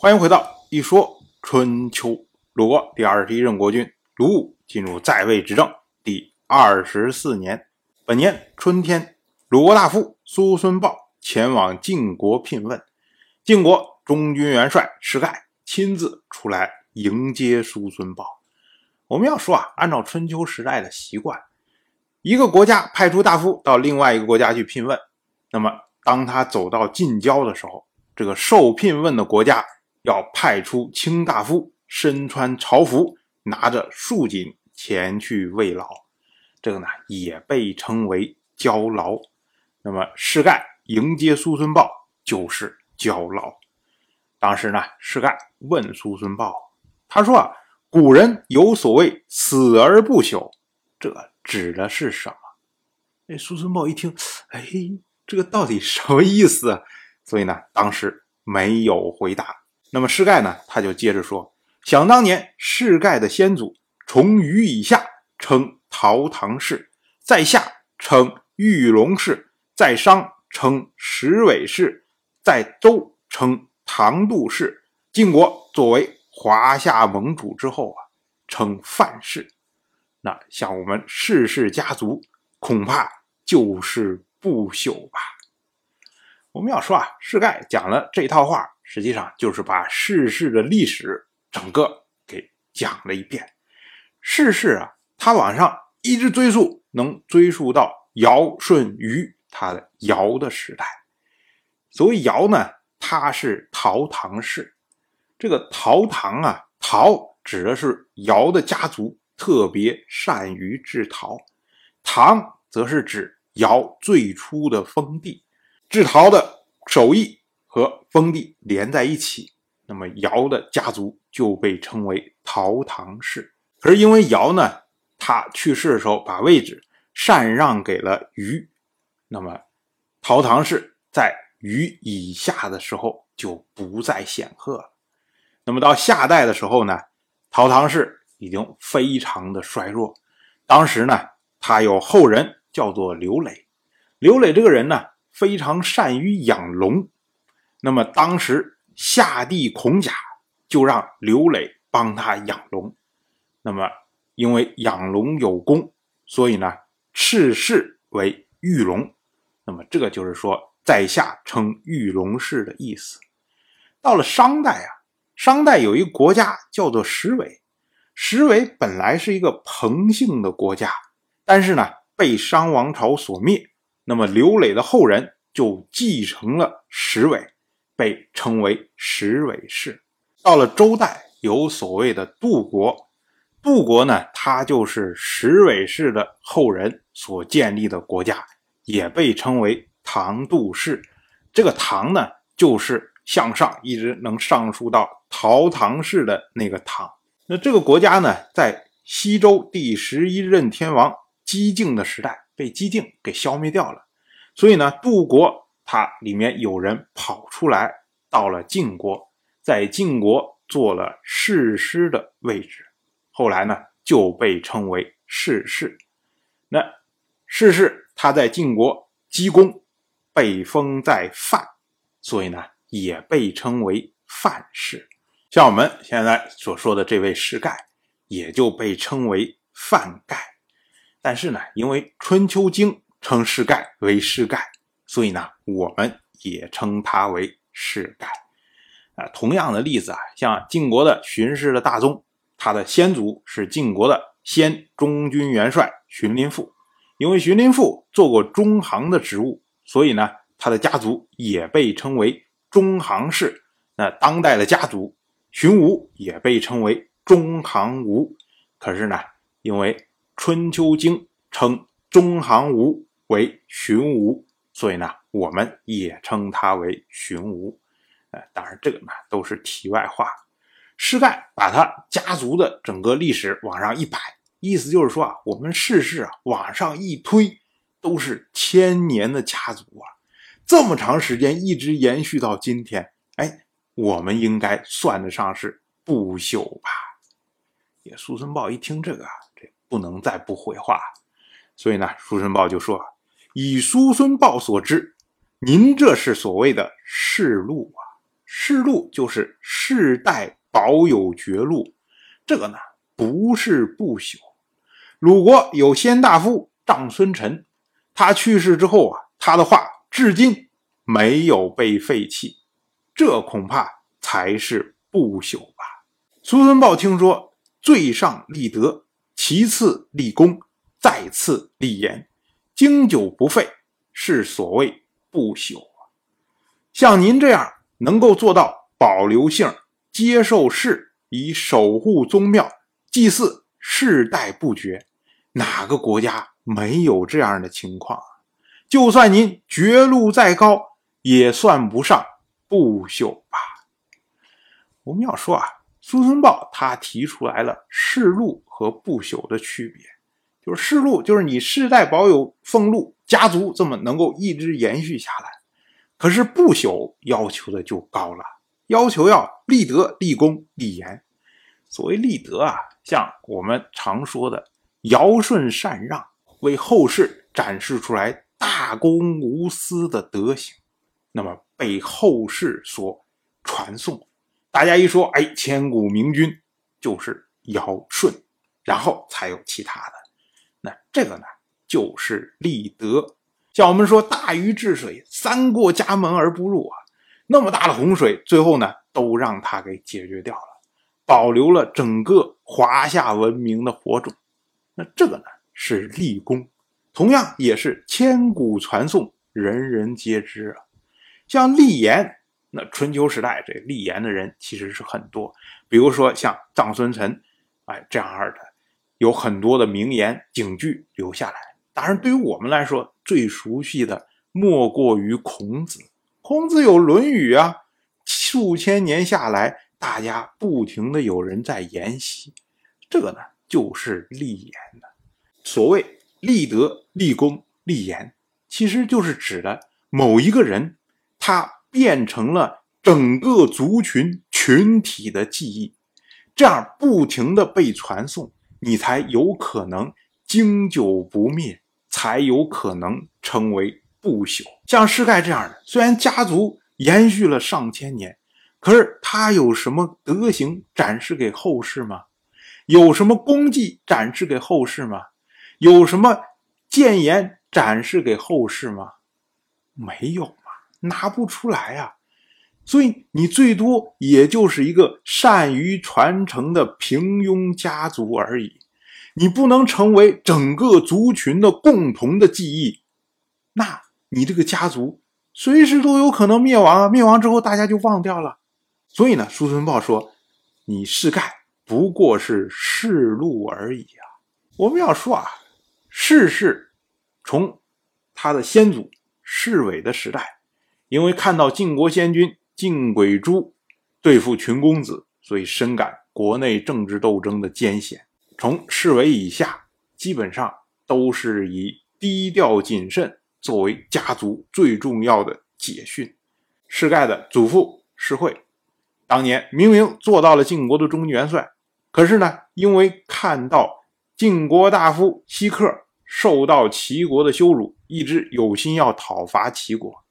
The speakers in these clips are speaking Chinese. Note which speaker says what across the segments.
Speaker 1: 欢迎回到一说春秋。鲁国第二十一任国君鲁武进入在位执政第二十四年，本年春天，鲁国大夫苏孙豹前往晋国聘问，晋国中军元帅石盖亲自出来迎接苏孙豹。我们要说啊，按照春秋时代的习惯，一个国家派出大夫到另外一个国家去聘问，那么当他走到近郊的时候，这个受聘问的国家。要派出卿大夫，身穿朝服，拿着束锦前去慰劳，这个呢也被称为交劳。那么士盖迎接苏孙豹就是交劳。当时呢，士盖问苏孙豹，他说啊，古人有所谓死而不朽，这指的是什么？哎，苏孙豹一听，哎，这个到底什么意思？所以呢，当时没有回答。那么，世盖呢？他就接着说：“想当年，世盖的先祖从禹以下称陶唐氏，在下称玉龙氏，在商称石尾氏，在周称唐杜氏。晋国作为华夏盟主之后啊，称范氏。那像我们世氏家族，恐怕就是不朽吧？我们要说啊，世盖讲了这套话。”实际上就是把世事的历史整个给讲了一遍。世事啊，它往上一直追溯，能追溯到尧舜禹他的尧的时代。所谓尧呢，他是陶唐氏。这个陶唐啊，陶指的是尧的家族特别善于制陶，唐则是指尧最初的封地制陶的手艺。封地连在一起，那么尧的家族就被称为陶唐氏。可是因为尧呢，他去世的时候把位置禅让给了禹，那么陶唐氏在禹以下的时候就不再显赫了。那么到夏代的时候呢，陶唐氏已经非常的衰弱。当时呢，他有后人叫做刘磊，刘磊这个人呢，非常善于养龙。那么当时夏帝孔甲就让刘磊帮他养龙，那么因为养龙有功，所以呢赐氏为玉龙。那么这个就是说在下称玉龙氏的意思。到了商代啊，商代有一个国家叫做石尾，石尾本来是一个彭姓的国家，但是呢被商王朝所灭，那么刘磊的后人就继承了石尾。被称为石韦氏。到了周代，有所谓的杜国，杜国呢，它就是石韦氏的后人所建立的国家，也被称为唐杜氏。这个唐呢，就是向上一直能上溯到陶唐氏的那个唐。那这个国家呢，在西周第十一任天王姬靖的时代被姬靖给消灭掉了，所以呢，杜国。他里面有人跑出来，到了晋国，在晋国做了士师的位置，后来呢就被称为士氏。那士氏他在晋国积功，被封在范，所以呢也被称为范氏。像我们现在所说的这位士盖，也就被称为范盖。但是呢，因为《春秋经》称士盖为士盖。所以呢，我们也称他为世盖。啊，同样的例子啊，像晋国的荀氏的大宗，他的先祖是晋国的先中军元帅荀林父。因为荀林父做过中行的职务，所以呢，他的家族也被称为中行氏。那当代的家族荀吴也被称为中行吴。可是呢，因为《春秋经》称中行吴为荀吴。所以呢，我们也称他为荀吴，呃，当然这个呢都是题外话。施盖把他家族的整个历史往上一摆，意思就是说啊，我们世事啊往上一推，都是千年的家族啊，这么长时间一直延续到今天，哎，我们应该算得上是不朽吧？也苏孙豹一听这个，这不能再不回话，所以呢，苏孙豹就说。以叔孙豹所知，您这是所谓的世禄啊？世禄就是世代保有爵禄，这个呢不是不朽。鲁国有先大夫长孙臣，他去世之后啊，他的话至今没有被废弃，这恐怕才是不朽吧。苏孙豹听说，最上立德，其次立功，再次立言，经久不废，是所谓不朽啊。像您这样。能够做到保留姓、接受世，以守护宗庙、祭祀世代不绝，哪个国家没有这样的情况啊？就算您爵禄再高，也算不上不朽吧？我们要说啊，苏孙豹他提出来了世禄和不朽的区别，就是世禄就是你世代保有俸禄，家族这么能够一直延续下来。可是不朽要求的就高了，要求要立德、立功、立言。所谓立德啊，像我们常说的尧舜禅让，为后世展示出来大公无私的德行，那么被后世所传颂。大家一说，哎，千古明君就是尧舜，然后才有其他的。这个呢，就是立德。像我们说大禹治水，三过家门而不入啊，那么大的洪水，最后呢都让他给解决掉了，保留了整个华夏文明的火种。那这个呢是立功，同样也是千古传颂，人人皆知啊。像立言，那春秋时代这立言的人其实是很多，比如说像臧孙臣，哎这样的有很多的名言警句留下来。当然，对于我们来说，最熟悉的莫过于孔子。孔子有《论语》啊，数千年下来，大家不停的有人在研习。这个呢，就是立言的。所谓立德、立功、立言，其实就是指的某一个人，他变成了整个族群群体的记忆，这样不停的被传颂，你才有可能经久不灭。才有可能成为不朽。像施盖这样的，虽然家族延续了上千年，可是他有什么德行展示给后世吗？有什么功绩展示给后世吗？有什么谏言展示给后世吗？没有嘛，拿不出来呀。所以你最多也就是一个善于传承的平庸家族而已。你不能成为整个族群的共同的记忆，那你这个家族随时都有可能灭亡啊！灭亡之后，大家就忘掉了。所以呢，叔孙豹说：“你世盖不过是世禄而已啊！”我们要说啊，世事从他的先祖世伟的时代，因为看到晋国先君晋轨珠对付群公子，所以深感国内政治斗争的艰险。从侍卫以下，基本上都是以低调谨慎作为家族最重要的解训。世盖的祖父世惠，当年明明做到了晋国的中军元帅，可是呢，因为看到晋国大夫西克受到齐国的羞辱，一直有心要讨伐齐国。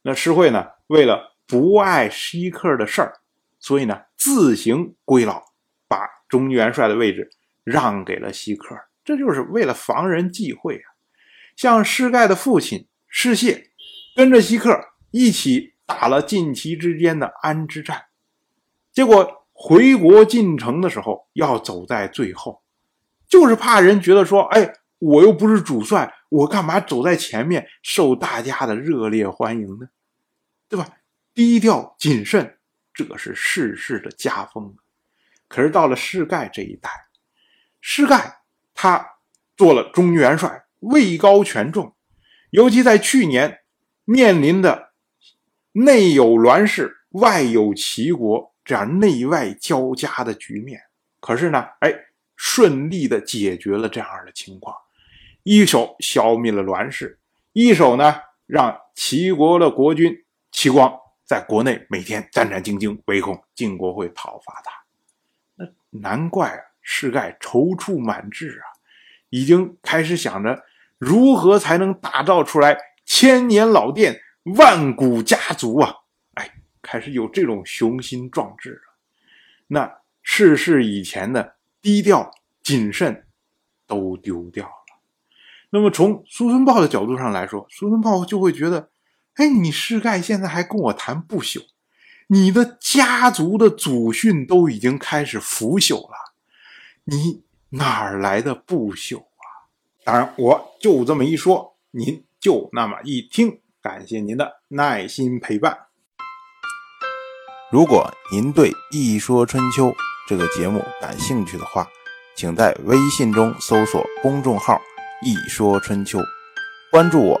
Speaker 1: 那世惠呢，为了不爱西克的事儿，所以呢，自行归老，把中元帅的位置。让给了西克，这就是为了防人忌讳啊。像施盖的父亲施谢，跟着西克一起打了晋齐之间的安之战，结果回国进城的时候要走在最后，就是怕人觉得说，哎，我又不是主帅，我干嘛走在前面受大家的热烈欢迎呢？对吧？低调谨慎，这是世事的家风。可是到了施盖这一代。施盖他做了中元帅，位高权重，尤其在去年面临的内有栾氏、外有齐国这样内外交加的局面，可是呢，哎，顺利的解决了这样的情况，一手消灭了栾氏，一手呢让齐国的国君齐光在国内每天战战兢兢，唯恐晋国会讨伐他，那难怪啊。世盖踌躇满志啊，已经开始想着如何才能打造出来千年老店、万古家族啊！哎，开始有这种雄心壮志了。那世事以前的低调谨慎都丢掉了。那么从苏孙豹的角度上来说，苏孙豹就会觉得，哎，你世盖现在还跟我谈不朽，你的家族的祖训都已经开始腐朽了，你哪儿来的不朽啊？当然，我就这么一说，您就那么一听。感谢您的耐心陪伴。
Speaker 2: 如果您对《一说春秋》这个节目感兴趣的话，请在微信中搜索公众号“一说春秋”，关注我。